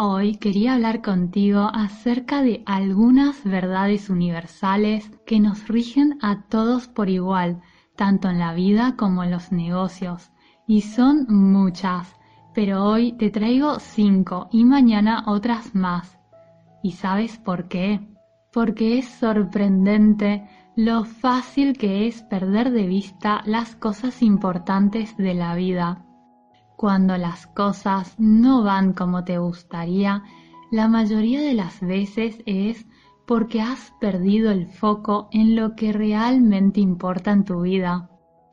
Hoy quería hablar contigo acerca de algunas verdades universales que nos rigen a todos por igual, tanto en la vida como en los negocios. Y son muchas, pero hoy te traigo cinco y mañana otras más. ¿Y sabes por qué? Porque es sorprendente lo fácil que es perder de vista las cosas importantes de la vida cuando las cosas no van como te gustaría, la mayoría de las veces es porque has perdido el foco en lo que realmente importa en tu vida.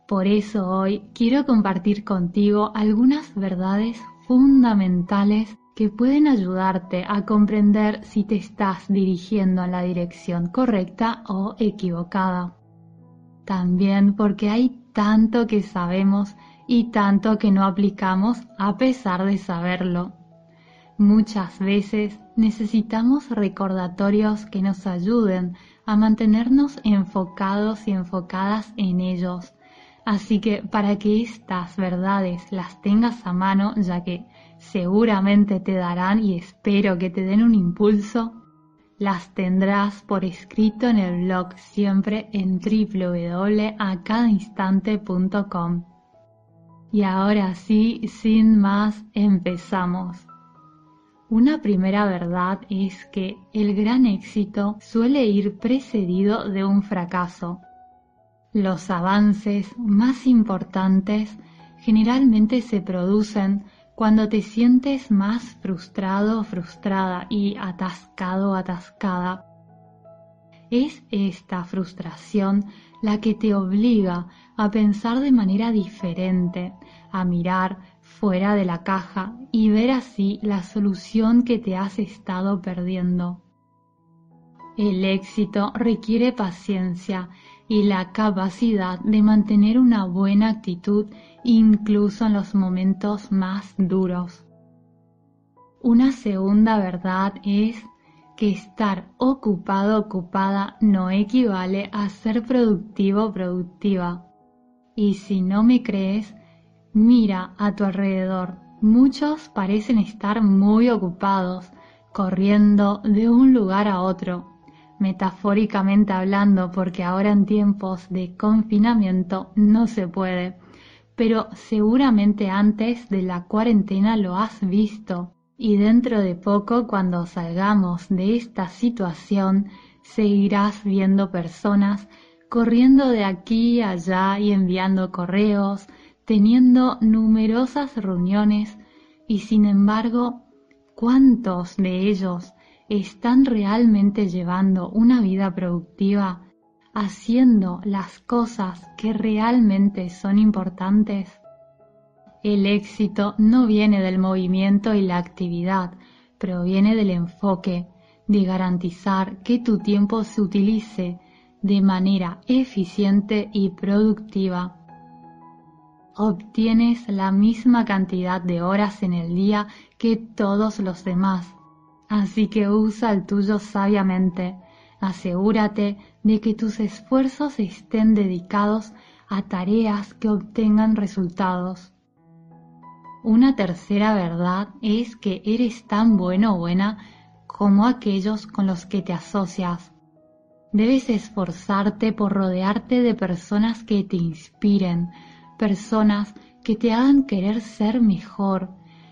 Por eso hoy quiero compartir contigo algunas verdades fundamentales que pueden ayudarte a comprender si te estás dirigiendo en la dirección correcta o equivocada. También porque hay tanto que sabemos y tanto que no aplicamos a pesar de saberlo. Muchas veces necesitamos recordatorios que nos ayuden a mantenernos enfocados y enfocadas en ellos. Así que para que estas verdades las tengas a mano, ya que seguramente te darán y espero que te den un impulso, las tendrás por escrito en el blog siempre en www.acadainstante.com. Y ahora sí, sin más, empezamos. Una primera verdad es que el gran éxito suele ir precedido de un fracaso. Los avances más importantes generalmente se producen cuando te sientes más frustrado frustrada y atascado atascada. Es esta frustración la que te obliga a pensar de manera diferente, a mirar fuera de la caja y ver así la solución que te has estado perdiendo. El éxito requiere paciencia y la capacidad de mantener una buena actitud incluso en los momentos más duros. Una segunda verdad es que estar ocupado ocupada no equivale a ser productivo productiva. Y si no me crees, mira a tu alrededor. Muchos parecen estar muy ocupados, corriendo de un lugar a otro, metafóricamente hablando, porque ahora en tiempos de confinamiento no se puede, pero seguramente antes de la cuarentena lo has visto y dentro de poco, cuando salgamos de esta situación, seguirás viendo personas corriendo de aquí a allá y enviando correos, teniendo numerosas reuniones y sin embargo, ¿cuántos de ellos están realmente llevando una vida productiva, haciendo las cosas que realmente son importantes? El éxito no viene del movimiento y la actividad, proviene del enfoque, de garantizar que tu tiempo se utilice de manera eficiente y productiva. Obtienes la misma cantidad de horas en el día que todos los demás, así que usa el tuyo sabiamente. Asegúrate de que tus esfuerzos estén dedicados a tareas que obtengan resultados. Una tercera verdad es que eres tan bueno o buena como aquellos con los que te asocias. Debes esforzarte por rodearte de personas que te inspiren, personas que te hagan querer ser mejor,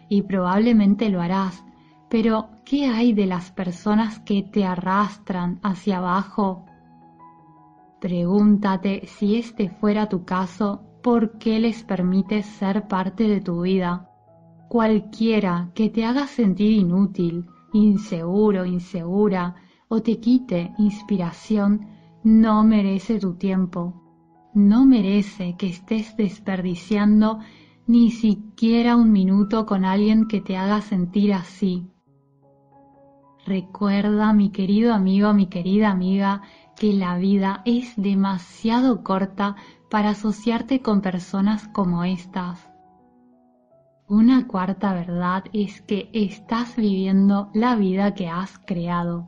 y probablemente lo harás, pero ¿qué hay de las personas que te arrastran hacia abajo? Pregúntate si este fuera tu caso ¿por qué les permites ser parte de tu vida? Cualquiera que te haga sentir inútil, inseguro, insegura o te quite inspiración, no merece tu tiempo. No merece que estés desperdiciando ni siquiera un minuto con alguien que te haga sentir así. Recuerda, mi querido amigo, mi querida amiga, que la vida es demasiado corta para asociarte con personas como estas. Una cuarta verdad es que estás viviendo la vida que has creado.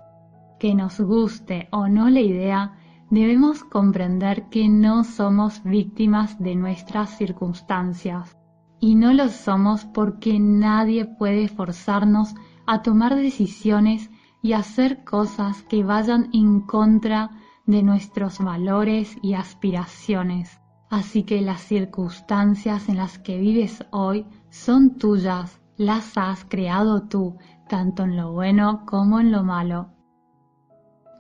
Que nos guste o no la idea, debemos comprender que no somos víctimas de nuestras circunstancias. Y no lo somos porque nadie puede forzarnos a tomar decisiones y hacer cosas que vayan en contra de nuestros valores y aspiraciones. Así que las circunstancias en las que vives hoy son tuyas, las has creado tú, tanto en lo bueno como en lo malo.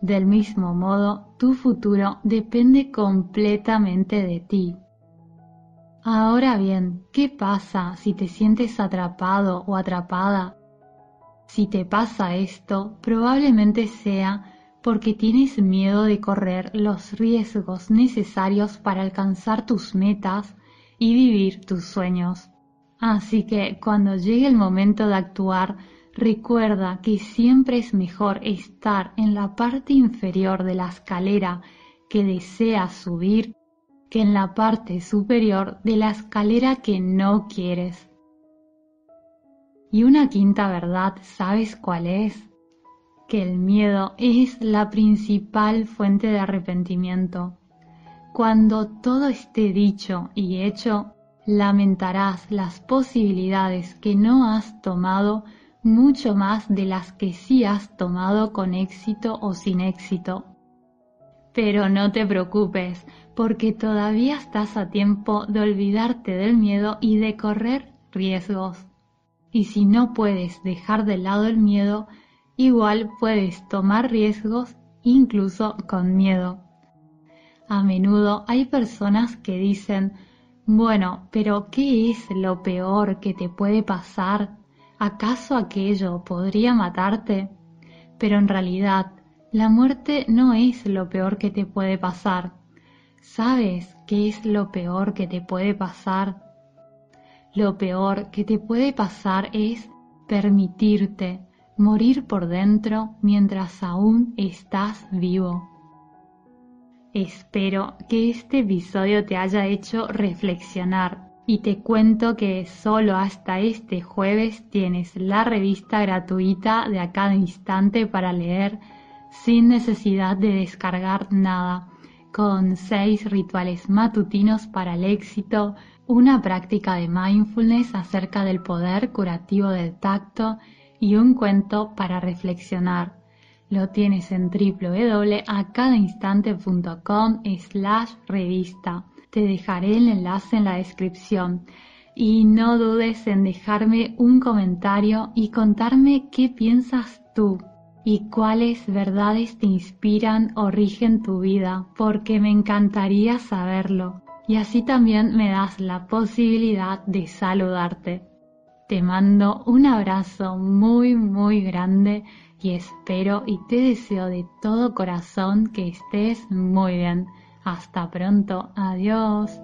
Del mismo modo, tu futuro depende completamente de ti. Ahora bien, ¿qué pasa si te sientes atrapado o atrapada si te pasa esto, probablemente sea porque tienes miedo de correr los riesgos necesarios para alcanzar tus metas y vivir tus sueños. Así que cuando llegue el momento de actuar, recuerda que siempre es mejor estar en la parte inferior de la escalera que deseas subir que en la parte superior de la escalera que no quieres. Y una quinta verdad, ¿sabes cuál es? Que el miedo es la principal fuente de arrepentimiento. Cuando todo esté dicho y hecho, lamentarás las posibilidades que no has tomado mucho más de las que sí has tomado con éxito o sin éxito. Pero no te preocupes, porque todavía estás a tiempo de olvidarte del miedo y de correr riesgos. Y si no puedes dejar de lado el miedo, igual puedes tomar riesgos incluso con miedo. A menudo hay personas que dicen, bueno, pero ¿qué es lo peor que te puede pasar? ¿Acaso aquello podría matarte? Pero en realidad, la muerte no es lo peor que te puede pasar. ¿Sabes qué es lo peor que te puede pasar? Lo peor que te puede pasar es permitirte morir por dentro mientras aún estás vivo. Espero que este episodio te haya hecho reflexionar y te cuento que solo hasta este jueves tienes la revista gratuita de a cada instante para leer sin necesidad de descargar nada, con seis rituales matutinos para el éxito, una práctica de mindfulness acerca del poder curativo del tacto y un cuento para reflexionar. Lo tienes en www.acadainstante.com slash revista. Te dejaré el enlace en la descripción. Y no dudes en dejarme un comentario y contarme qué piensas tú y cuáles verdades te inspiran o rigen tu vida, porque me encantaría saberlo y así también me das la posibilidad de saludarte. Te mando un abrazo muy muy grande y espero y te deseo de todo corazón que estés muy bien. Hasta pronto, adiós.